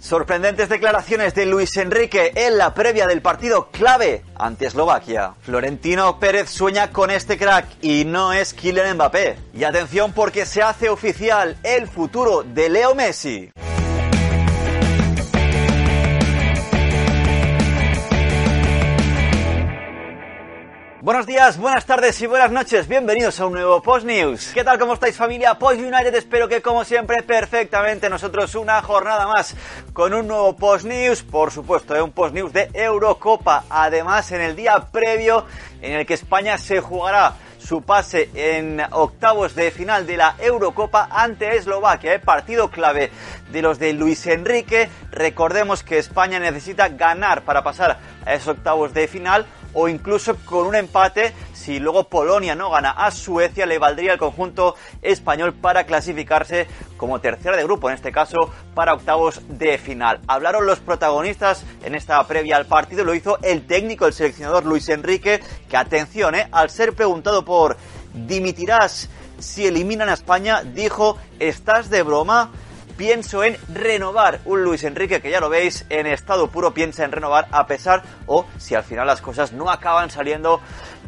Sorprendentes declaraciones de Luis Enrique en la previa del partido clave ante Eslovaquia. Florentino Pérez sueña con este crack y no es Kylian Mbappé. Y atención porque se hace oficial el futuro de Leo Messi. Buenos días, buenas tardes y buenas noches. Bienvenidos a un nuevo Post News. ¿Qué tal? ¿Cómo estáis familia Post United? Espero que como siempre perfectamente nosotros una jornada más con un nuevo Post News, por supuesto, ¿eh? un Post News de Eurocopa. Además, en el día previo en el que España se jugará su pase en octavos de final de la Eurocopa ante Eslovaquia, ¿eh? partido clave de los de Luis Enrique. Recordemos que España necesita ganar para pasar a esos octavos de final o incluso con un empate si luego Polonia no gana a Suecia le valdría al conjunto español para clasificarse como tercera de grupo, en este caso para octavos de final. Hablaron los protagonistas en esta previa al partido, lo hizo el técnico, el seleccionador Luis Enrique, que atención, eh, al ser preguntado por dimitirás si eliminan a España, dijo, ¿estás de broma? Pienso en renovar. Un Luis Enrique que ya lo veis en estado puro piensa en renovar a pesar o si al final las cosas no acaban saliendo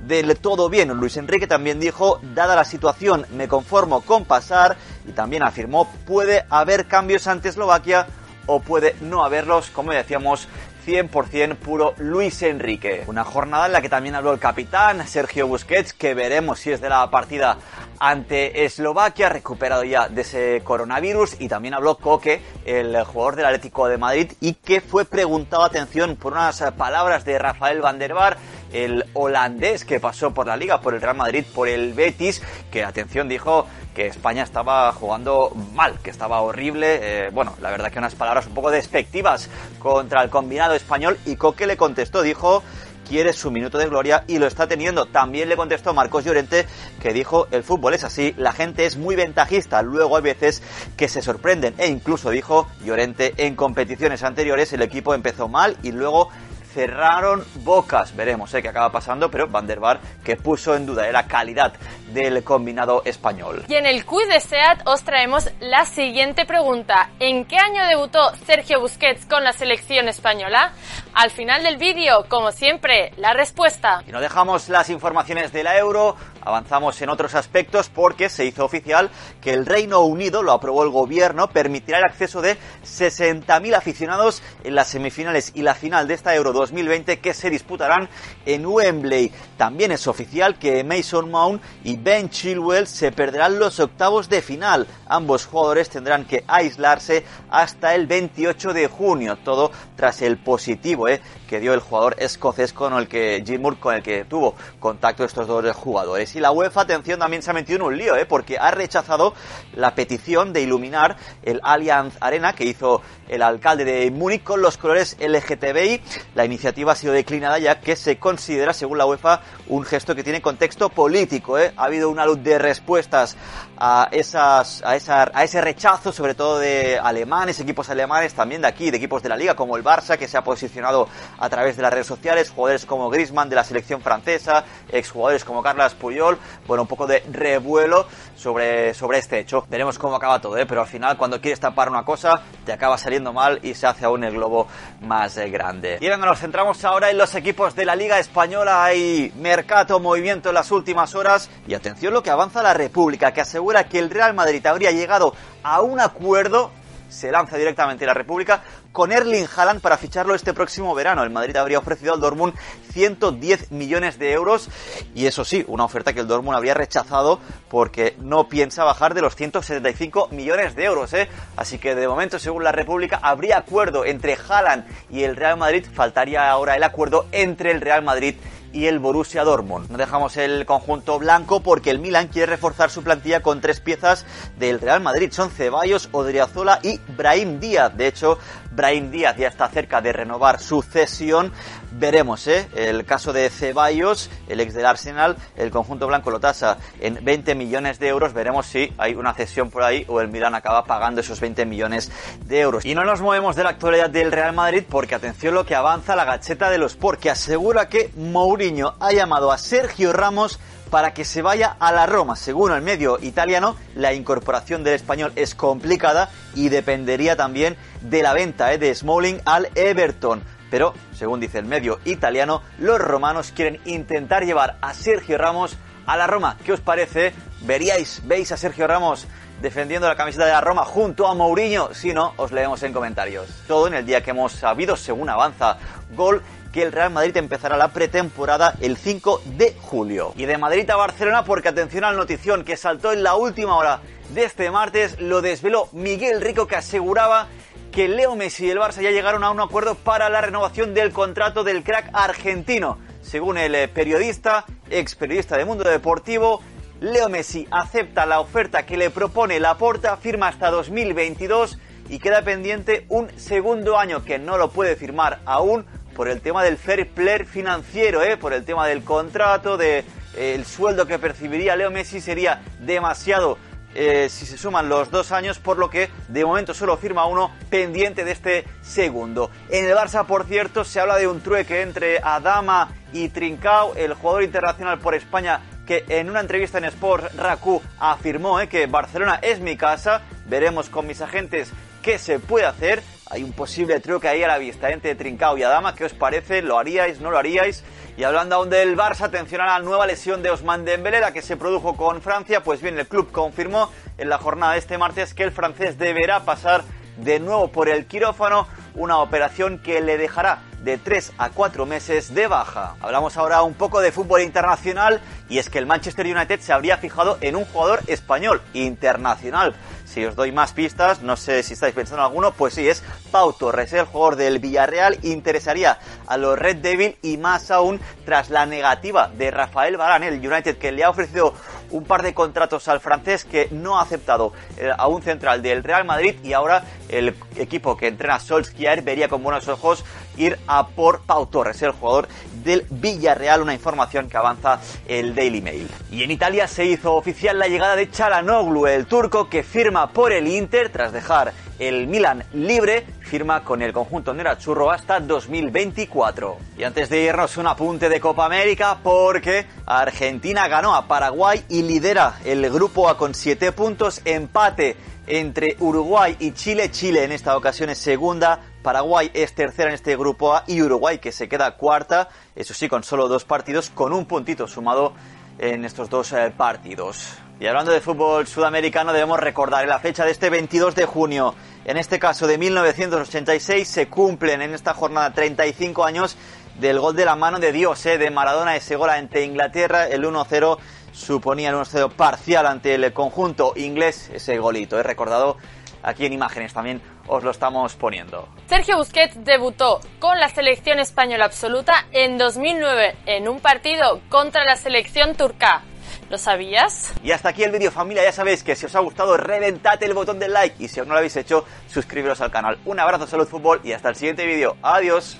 del todo bien. Luis Enrique también dijo, dada la situación me conformo con pasar y también afirmó puede haber cambios ante Eslovaquia o puede no haberlos, como decíamos, 100% puro Luis Enrique. Una jornada en la que también habló el capitán Sergio Busquets, que veremos si es de la partida ante Eslovaquia, recuperado ya de ese coronavirus, y también habló Coque, el jugador del Atlético de Madrid, y que fue preguntado, atención, por unas palabras de Rafael Van der Bar, el holandés que pasó por la liga, por el Real Madrid, por el Betis, que atención dijo que España estaba jugando mal, que estaba horrible. Eh, bueno, la verdad que unas palabras un poco despectivas contra el combinado español y Coque le contestó, dijo quiere su minuto de gloria y lo está teniendo. También le contestó Marcos Llorente que dijo el fútbol es así, la gente es muy ventajista, luego hay veces que se sorprenden e incluso dijo Llorente en competiciones anteriores el equipo empezó mal y luego cerraron bocas. Veremos ¿eh? qué acaba pasando, pero Van der Bar que puso en duda la calidad del combinado español. Y en el quiz de SEAT os traemos la siguiente pregunta. ¿En qué año debutó Sergio Busquets con la selección española? Al final del vídeo, como siempre, la respuesta. Y no dejamos las informaciones de la Euro, avanzamos en otros aspectos porque se hizo oficial que el Reino Unido, lo aprobó el gobierno, permitirá el acceso de 60.000 aficionados en las semifinales y la final de esta Euro 2020 que se disputarán en Wembley. También es oficial que Mason Mount y Ben Chilwell se perderán los octavos de final. Ambos jugadores tendrán que aislarse hasta el 28 de junio, todo tras el positivo eh, que dio el jugador escocés con el que Jim Moore, con el que tuvo contacto estos dos jugadores. Y la UEFA, atención, también se ha metido en un lío, eh, porque ha rechazado la petición de iluminar el Allianz Arena que hizo el alcalde de Múnich con los colores LGTBI. La iniciativa ha sido declinada ya que se considera, según la UEFA, un gesto que tiene contexto político. ¿eh? Ha habido una luz de respuestas a, esas, a, esa, a ese rechazo, sobre todo de alemanes, equipos alemanes, también de aquí, de equipos de la liga, como el Barça, que se ha posicionado a través de las redes sociales, jugadores como Griezmann de la selección francesa, exjugadores como Carlos Puyol, bueno, un poco de revuelo sobre, sobre este hecho. Veremos cómo acaba todo, ¿eh? pero al final cuando quieres tapar una cosa, te acaba saliendo mal y se hace aún el globo más eh, grande. Y venga, nos centramos ahora en los equipos de la Liga Española. Hay mercado, movimiento en las últimas horas y atención lo que avanza la República, que asegura que el Real Madrid habría llegado a un acuerdo se lanza directamente la República con Erling Haaland para ficharlo este próximo verano. El Madrid habría ofrecido al Dortmund 110 millones de euros y eso sí, una oferta que el Dortmund habría rechazado porque no piensa bajar de los 175 millones de euros. ¿eh? Así que de momento, según la República, habría acuerdo entre Haaland y el Real Madrid. Faltaría ahora el acuerdo entre el Real Madrid y el Borussia Dortmund. No dejamos el conjunto blanco porque el Milan quiere reforzar su plantilla con tres piezas del Real Madrid. Son Ceballos, Odriazola y Brahim Díaz. De hecho, Brahim Díaz ya está cerca de renovar su cesión. Veremos, ¿eh? El caso de Ceballos, el ex del Arsenal, el conjunto blanco lo tasa en 20 millones de euros. Veremos si hay una cesión por ahí o el Milan acaba pagando esos 20 millones de euros. Y no nos movemos de la actualidad del Real Madrid porque atención lo que avanza la gacheta de los porque asegura que Mourinho ha llamado a Sergio Ramos para que se vaya a la Roma. Según el medio italiano, la incorporación del español es complicada y dependería también de la venta eh, de Smalling al Everton. Pero, según dice el medio italiano, los romanos quieren intentar llevar a Sergio Ramos a la Roma. ¿Qué os parece? ¿Veríais, veis a Sergio Ramos defendiendo la camiseta de la Roma junto a Mourinho? Si no, os leemos en comentarios. Todo en el día que hemos sabido, según avanza Gol, que el Real Madrid empezará la pretemporada el 5 de julio. Y de Madrid a Barcelona, porque atención al notición que saltó en la última hora de este martes, lo desveló Miguel Rico que aseguraba que Leo Messi y el Barça ya llegaron a un acuerdo para la renovación del contrato del crack argentino. Según el eh, periodista, ex periodista de Mundo Deportivo, Leo Messi acepta la oferta que le propone Laporta, firma hasta 2022 y queda pendiente un segundo año que no lo puede firmar aún por el tema del fair play financiero, ¿eh? por el tema del contrato, de eh, el sueldo que percibiría Leo Messi sería demasiado eh, si se suman los dos años, por lo que de momento solo firma uno pendiente de este segundo. En el Barça, por cierto, se habla de un trueque entre Adama y Trincao, el jugador internacional por España en una entrevista en Sport Raku afirmó eh, que Barcelona es mi casa, veremos con mis agentes qué se puede hacer. Hay un posible truque ahí a la vista entre Trincao y Adama. ¿Qué os parece? ¿Lo haríais? ¿No lo haríais? Y hablando aún del Barça, atención a la nueva lesión de Osman Dembélé, la que se produjo con Francia. Pues bien, el club confirmó en la jornada de este martes que el francés deberá pasar de nuevo por el quirófano, una operación que le dejará de 3 a 4 meses de baja. Hablamos ahora un poco de fútbol internacional y es que el Manchester United se habría fijado en un jugador español internacional si os doy más pistas, no sé si estáis pensando en alguno, pues sí, es Pau Torres, el jugador del Villarreal, interesaría a los Red Devil y más aún tras la negativa de Rafael Varane, el United, que le ha ofrecido un par de contratos al francés que no ha aceptado eh, a un central del Real Madrid y ahora el equipo que entrena Solskjaer vería con buenos ojos ir a por Pau Torres, el jugador del Villarreal, una información que avanza el Daily Mail. Y en Italia se hizo oficial la llegada de Chalanoglu, el turco que firma por el Inter tras dejar el Milan libre firma con el conjunto Nerazzurro hasta 2024. Y antes de irnos un apunte de Copa América porque Argentina ganó a Paraguay y lidera el grupo A con 7 puntos, empate entre Uruguay y Chile. Chile en esta ocasión es segunda, Paraguay es tercera en este grupo A y Uruguay que se queda cuarta, eso sí, con solo dos partidos, con un puntito sumado en estos dos eh, partidos. Y hablando de fútbol sudamericano, debemos recordar la fecha de este 22 de junio, en este caso de 1986, se cumplen en esta jornada 35 años del gol de la mano de Dios, eh, de Maradona, ese gol ante Inglaterra, el 1-0 suponía el 1-0 parcial ante el conjunto inglés, ese golito, he recordado aquí en imágenes también os lo estamos poniendo. Sergio Busquets debutó con la selección española absoluta en 2009 en un partido contra la selección turca. ¿Lo sabías? Y hasta aquí el vídeo familia, ya sabéis que si os ha gustado reventad el botón del like y si aún no lo habéis hecho, suscribiros al canal. Un abrazo, salud, fútbol y hasta el siguiente vídeo. Adiós.